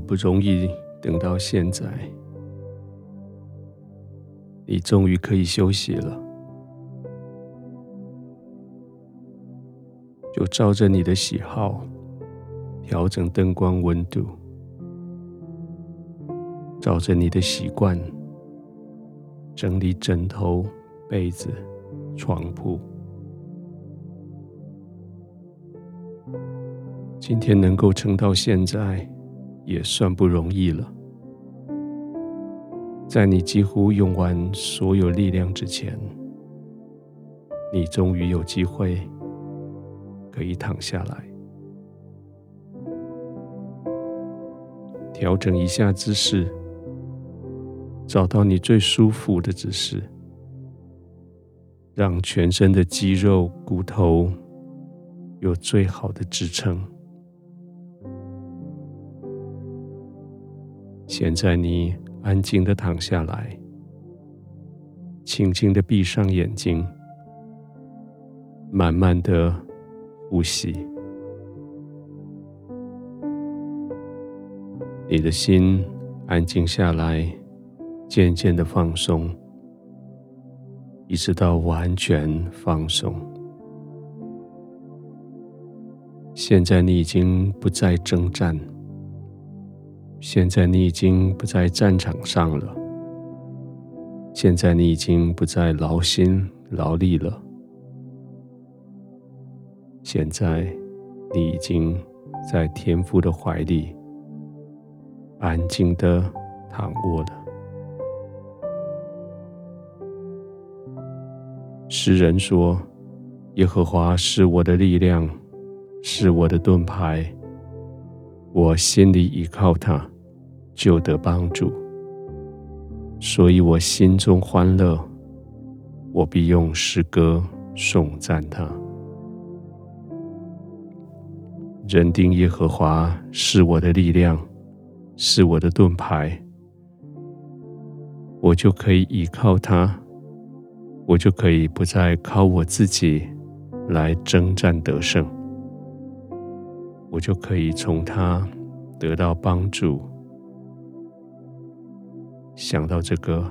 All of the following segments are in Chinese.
好不容易等到现在，你终于可以休息了，就照着你的喜好调整灯光温度，照着你的习惯整理枕头、被子、床铺。今天能够撑到现在，也算不容易了。在你几乎用完所有力量之前，你终于有机会可以躺下来，调整一下姿势，找到你最舒服的姿势，让全身的肌肉、骨头有最好的支撑。现在你安静的躺下来，轻轻的闭上眼睛，慢慢的呼吸。你的心安静下来，渐渐的放松，一直到完全放松。现在你已经不再征战。现在你已经不在战场上了，现在你已经不再劳心劳力了，现在你已经在天父的怀里安静的躺卧了。诗人说：“耶和华是我的力量，是我的盾牌。”我心里依靠他，就得帮助，所以我心中欢乐，我必用诗歌颂赞他。认定耶和华是我的力量，是我的盾牌，我就可以依靠他，我就可以不再靠我自己来征战得胜。我就可以从他得到帮助。想到这个，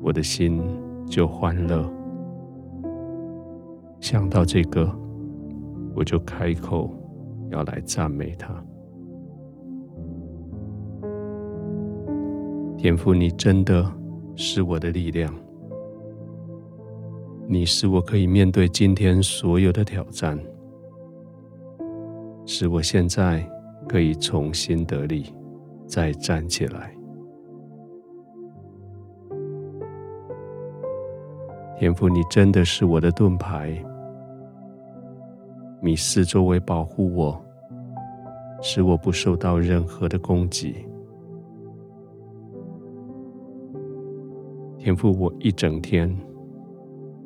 我的心就欢乐；想到这个，我就开口要来赞美他。天父，你真的是我的力量，你是我可以面对今天所有的挑战。使我现在可以重新得力，再站起来。天父，你真的是我的盾牌，你四周围保护我，使我不受到任何的攻击。天父，我一整天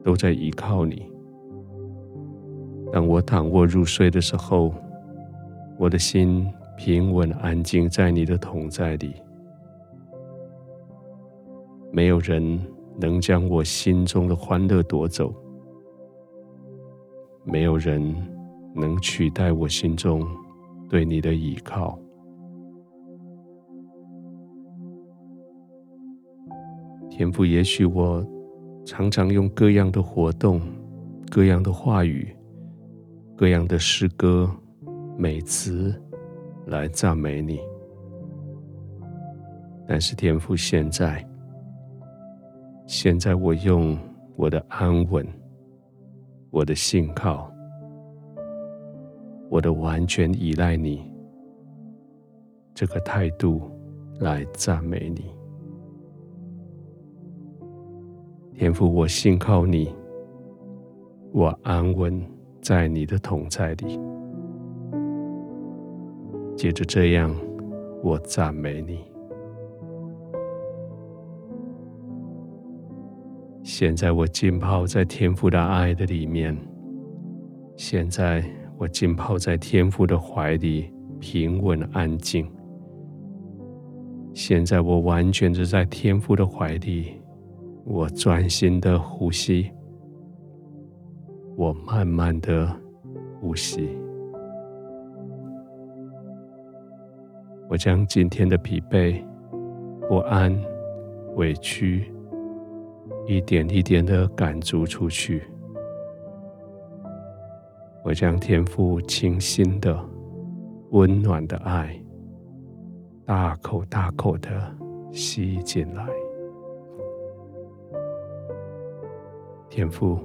都在依靠你。当我躺卧入睡的时候，我的心平稳安静在你的同在里，没有人能将我心中的欢乐夺走，没有人能取代我心中对你的依靠。天父，也许我常常用各样的活动、各样的话语、各样的诗歌。美词来赞美你，但是天父，现在，现在我用我的安稳、我的信靠、我的完全依赖你这个态度来赞美你。天父，我信靠你，我安稳在你的同在里。接着这样，我赞美你。现在我浸泡在天父的爱的里面，现在我浸泡在天父的怀里，平稳安静。现在我完全的在天父的怀里，我专心的呼吸，我慢慢的呼吸。我将今天的疲惫、不安、委屈，一点一点的赶逐出去。我将天父清新的、温暖的爱，大口大口的吸进来。天父，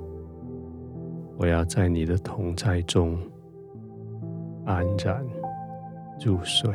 我要在你的同在中安然入睡。